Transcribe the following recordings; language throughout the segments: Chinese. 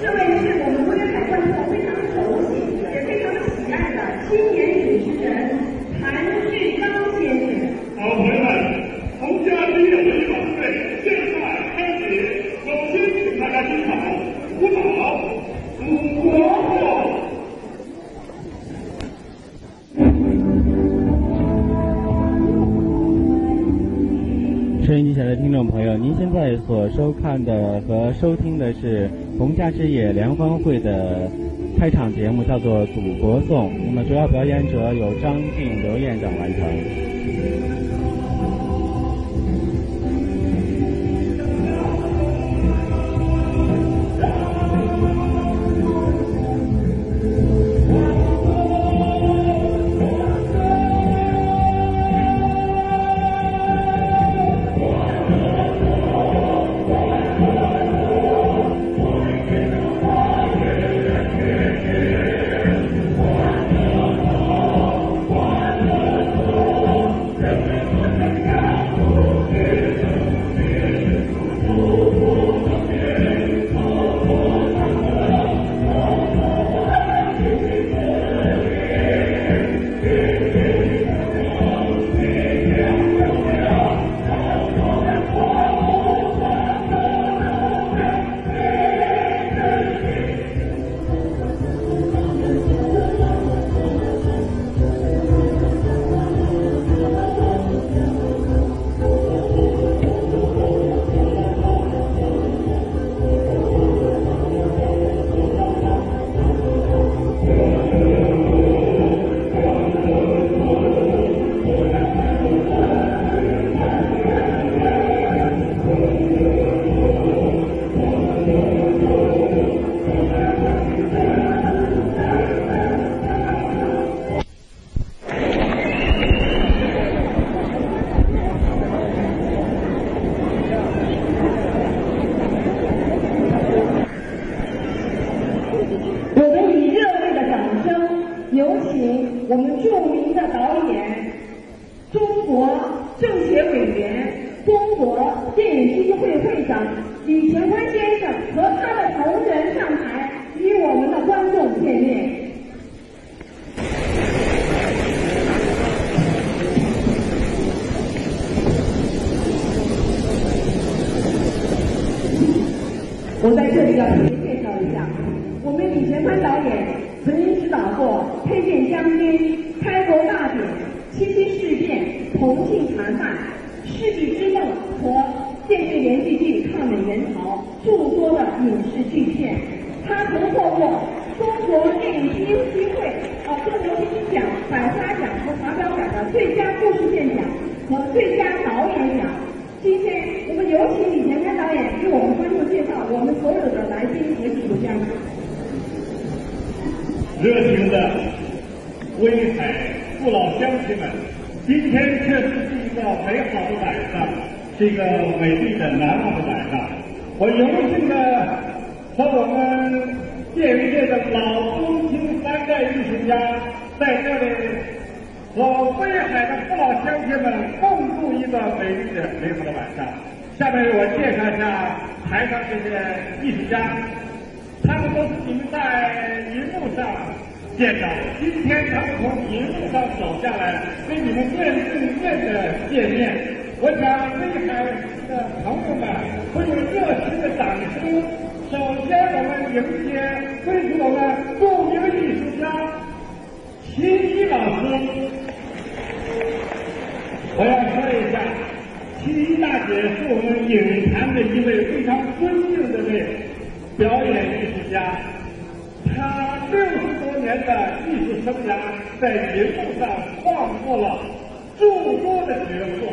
这位是我现在所收看的和收听的是红家之夜联欢会的开场节目，叫做《祖国颂》。那么主要表演者有张静、刘院长完成。我们以热烈的掌声，有请我们著名的导演、中国政协委员、中国电影基金会会长李前宽先生和他的同仁上台，与我们的观众见面。我在这里要特别介绍一下，我们李前宽导演曾经指导过《佩剑将军》《开国大典》《七七事变》《重庆谈判》《世纪之梦》和电视连续剧《抗美援朝》诸多的影视巨片。他曾获过中国电影基金会啊中国金鹰奖、百花奖和华表奖的最佳故事片奖和最佳导演奖。今天我们有请李前宽导演给我们观众介绍我们所有的来宾和艺术家。热情的威海父老乡亲们，今天确实是一个美好的晚上，是一个美丽的难忘的晚上。我荣幸的和我们电影界的老中青三代艺术家在这里和威海的父老乡亲们共度一个美丽的美好的晚上。下面我介绍一下台上这些艺术家。都是你们在荧幕上见到，今天他们从荧幕上走下来，跟你们面对面的见面，我想威海的朋友们会有热情的掌声。首先，我们迎接欢迎我们著名艺术家秦一老师。我要说一下，秦一大姐是我们影坛的一位非常尊敬的位表演艺术家，他六十多年的艺术生涯在荧幕上创作了诸多的角色。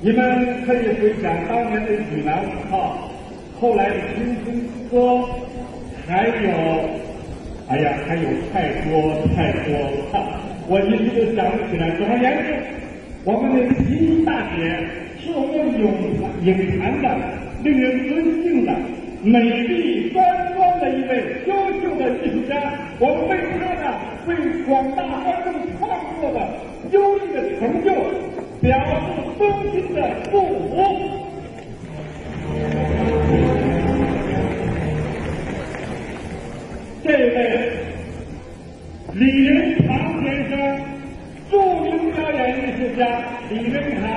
你们可以回想当年的《济南五号》，后来的《青春之歌》，还有，哎呀，还有太多太多了，我一时都想不起来。总而言之，我们的秦一大姐是我们影影坛的令人尊敬的。美丽端庄的一位优秀的艺术家，我们为他的为广大观众创作的优异的成就表示衷心的祝福。这位李仁堂先生，著名表演艺术家李仁堂，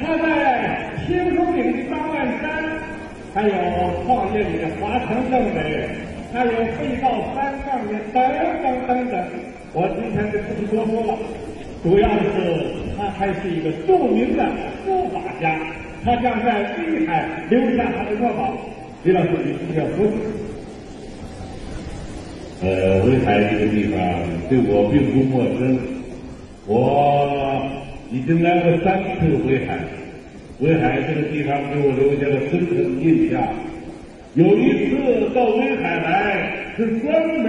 他在青松岭的张万山，还有创业里的华强政委，还有被告三上的等等等等，我今天就不多说了。主要的是他还是一个著名的书法家，他将在威海留下他的墨宝。李老师，你是不是要说？呃，威海这个地方对我并不陌生，我已经来过三次威海。威海这个地方给我留下了深刻的印象。有一次到威海来，是专门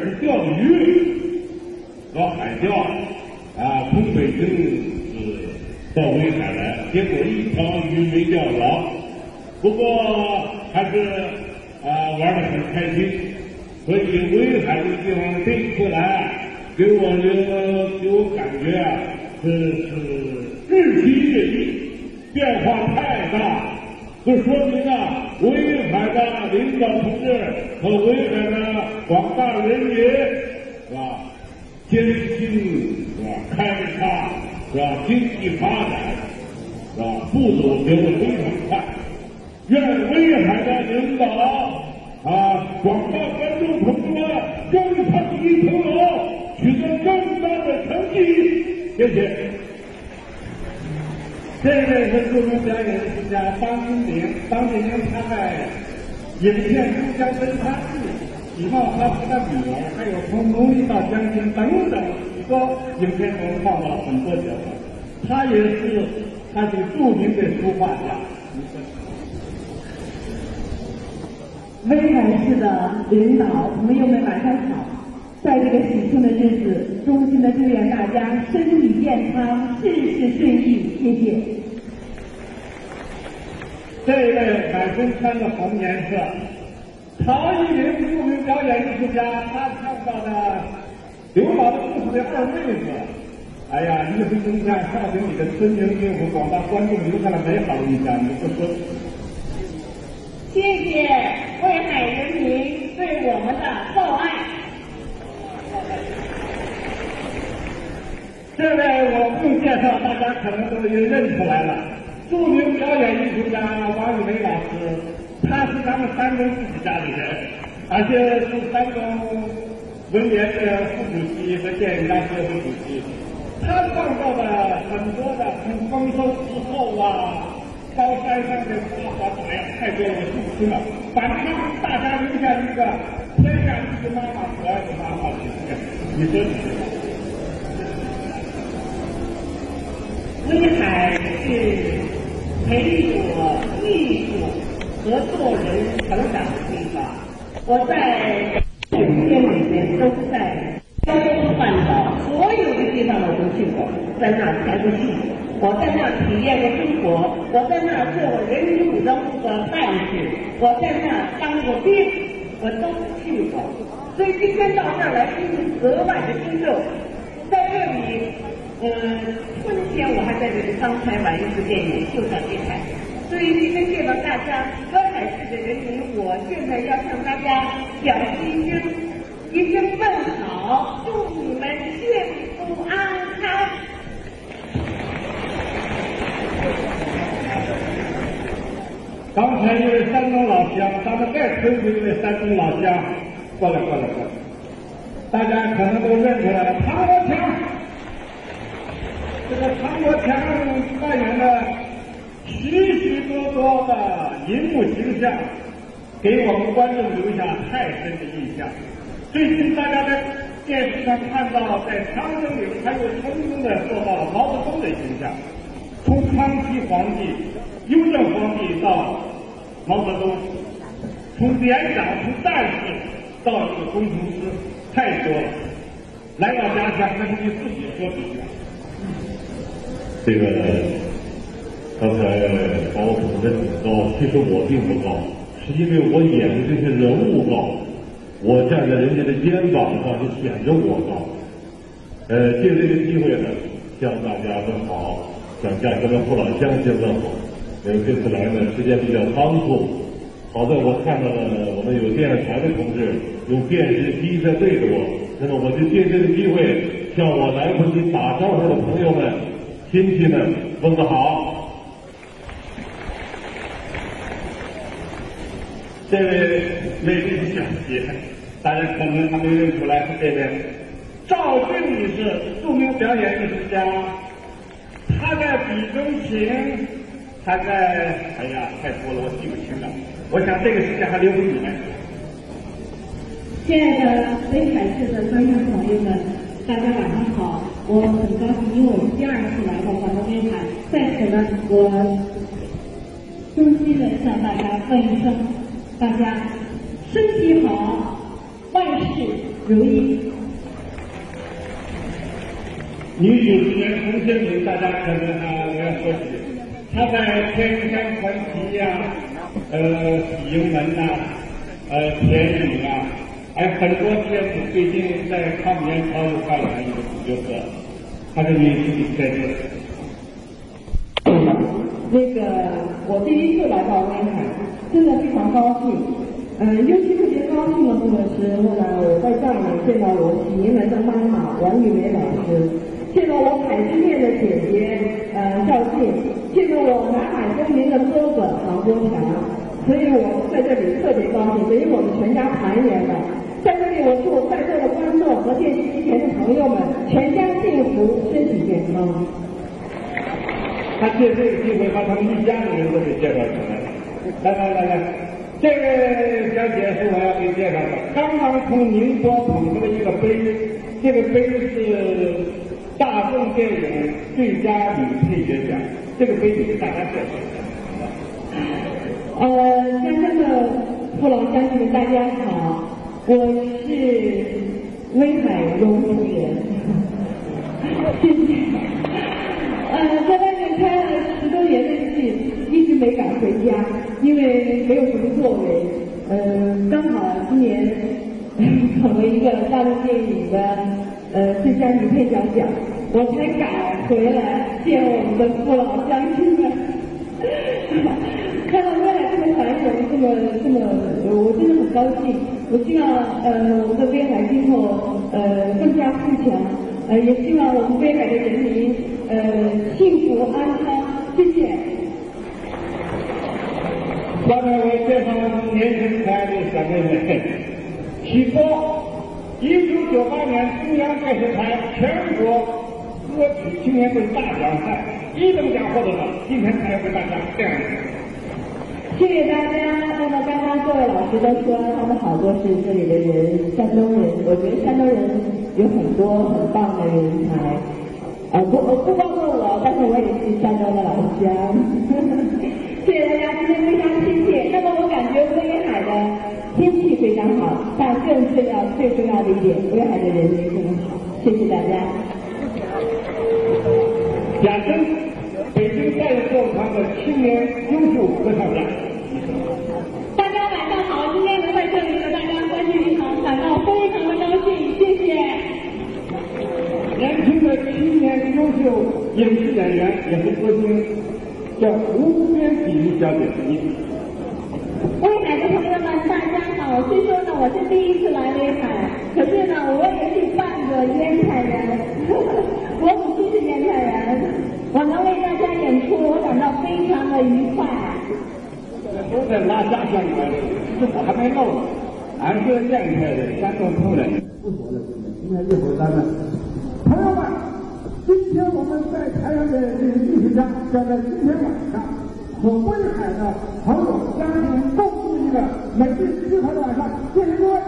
是钓鱼，搞海钓，啊，从北京是到威海来，结果一条鱼没钓着，不过还是啊玩的很开心。所以威海这个地方这一次来，给我的给我感觉啊，是是日新月异，变化太大，这说明啊，威海的领导同志和威海的广大人民是吧，艰辛是吧，开发是吧，经济发展是吧，步走得非常快，愿威海的领导。啊！广大观众朋友们，更上一层楼，取得更大的成绩。谢谢。这位是著名表演艺术家张金玲，张金玲他在影片《珠江侦探记》、《李茂他的女儿》，还有《从农民到将军》等等许多影片中创造很多角色。他也是她是著名的书画家。威海市的领导朋友们晚上好，在这个喜庆的日子，衷心的祝愿大家身体健康，事事顺意，谢谢。这一位满身穿着红颜色，陶艺林著名表演艺术家，他创造的《刘老的故事》的二妹子，哎呀，一挥中山，少平里的村民给我们广大观众留下了美好的印象，你不说？谢谢威海人民对我们的厚爱。这位我不介绍，大家可能都已经认出来了。著名表演艺术家王玉梅老师，他是咱们山东自己家里人，而且是山东文联的副主席和电影大协副主席。他创造的很多的从丰收之后啊。高山上的花花草呀，太多了，我记不清了。反正大家留下一个天下第一妈妈，可爱的妈妈的形象。你说你威海是培育我艺术和做人成长的地方。我在影片里面都在胶东半岛所有的地方我都去过，在那儿拍过戏。我在那体验过生活，我在那儿做过人民武装部的干事，我在那儿当过兵，我都去过。所以今天到这儿来，心情格外的兴奋。在这里，嗯，春天我还在这里刚拍完一部电影，就在威海。所以今天见到大家，威海市的人民，我现在要向大家表示一声一声问好，祝你们幸福安康。刚才一位山东老乡，咱们再推出一位山东老乡，过来过来过来，大家可能都认出来了，唐国国强。这个唐国强扮演的许许多多的银幕形象，给我们观众留下太深的印象。最近大家在电视上看到，在长征里，他又成功的做到了毛泽东的形象，从康熙皇帝、雍正皇帝到。毛泽东从连长、从战士到这个工程师，太多了。来到家乡，那是你自己说几句。这个刚才把我捧得挺高，其实我并不高，是因为我演的这些人物高，我站在人家的肩膀上就显得我高。呃，借这个机会呢，向大家问好，向家乡的父老乡亲问好。因为这次来呢，时间比较仓促，好在我看到了我们有电视台的同志用电视机在对着我，那么我就借这个机会向我来不及打招呼的朋友们、亲戚们问个好。这位美丽的小姐，大家可能还没认出来是这位赵静女士，著名表演艺术家。她在比中琴，她在哎呀，太多了，我记不清了。我想这个时间还留给你们。亲爱的威海市的观众朋友们，大家晚上好！我很高兴，因为我是第二次来到广东威海，在此呢，我衷心的向大家问一声。大家身体好，万事如意。女主持人洪先生，大家可能啊，我要说起，她在《天山传奇》呀，呃，《喜盈门》呐，呃，《田雨》啊，还有很多片子，最近在抗美援朝又扮演一个主角色，她是女主角色。那个，我第一次来到威海。真的非常高兴，嗯，尤其特别高兴的部分是，后来我在这里见到我喜盈门的妈妈王玉梅老师，见到我海之恋的姐姐呃赵静，见到我南海公民的哥哥王国强，所以我在这里特别高兴，等于我们全家团圆了。我祝在座的观众和电视机前的朋友们全家幸福，身体健康。他借这个机会把他们一家的人都给介绍出来了。来来来来，这位小姐是我要给你介绍的。刚刚从宁波捧出来一个杯，这个杯是大众电影最佳女配角奖。这个杯子给大家介绍。呃，家乡的父老乡亲们，大家好，我是威海荣主人，谢谢。呃，在外面拍了十多年的戏。一直没敢回家，因为没有什么作为。嗯，刚好今年 捧了一个大陆电影的呃最佳女配角奖，我才敢回来见我们的父老乡亲们。看到威海这么繁荣，这么这么，我真的很高兴。我希望呃我们的威海今后呃更加富强，呃也希望我们威海的人民呃幸福安康。谢谢。下面我介绍年轻可爱的小妹妹，起播，一九九八年中央电视台全国歌曲青年队大奖赛一等奖获得者，今天才要给大家这样。谢谢大家。那么刚刚各位老师都说他们好多是这里的人，山东人。我觉得山东人有很多很棒的人才，呃不不包括我，但是我也是山东的老乡。谢谢大家，今天非常亲切。那么我感觉威海的天气非常好，但更重要、最重要的一点，威海的人民更好。谢谢大家。贾珍，北京大乐团的青年优秀歌唱家。大家晚上好，今天能在这里和大家欢聚一堂，感到非常的高兴。谢谢。年轻的青年优秀影视演员，也是歌星。叫无边体育小姐，你。威海的朋友们，大家好。虽说呢，我是第一次来威海，可是呢，我也是半个烟台人。我母亲是烟台人，我能为大家演出，我感到非常的愉快。都在拉家乡来，这我还没弄呢。俺是烟台的山东口人。不说了，今天一会儿咱们。今天我们在台上的这个艺术家，将在今天晚上和威海的朋友相聚共度一个美丽愉快的晚上。谢谢各位。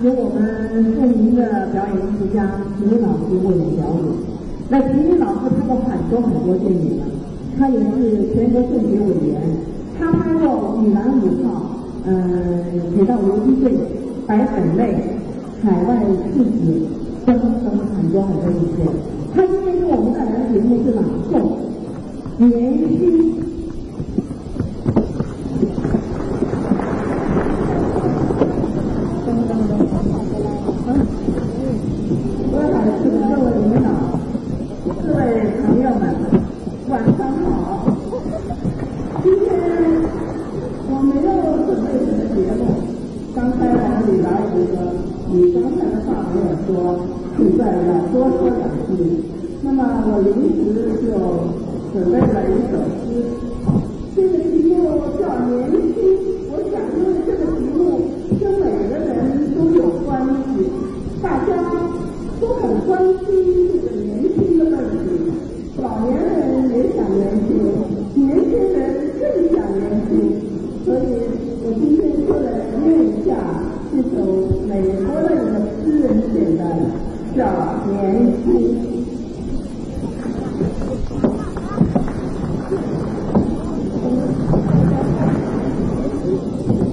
由我们著名的表演艺术家秦明老师为我们表演。那秦明老师拍过很多很多电影了，他也是全国政协委员，他拍过《女篮五号》、呃《铁道游击队》，白粉类、海外气质等等很多很多一些。他今天给我们带来的节目是朗诵《年轻》。现在要多说两句那么我临时就准备了一首诗这个题目叫年轻我想因为这个题目跟每个人都有关系大家都很关心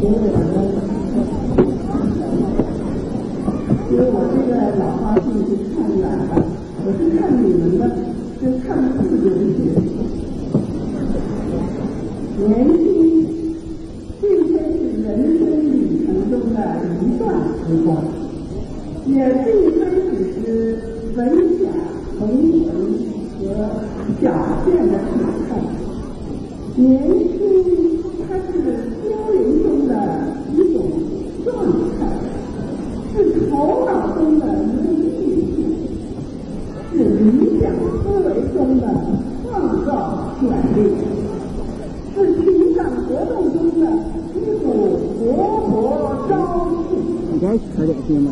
因为什么？因为我这个老花镜就看远了。中的能力是理想思维中的创造潜力，是开展活动中的一股勃勃朝气。不该扯这些吗？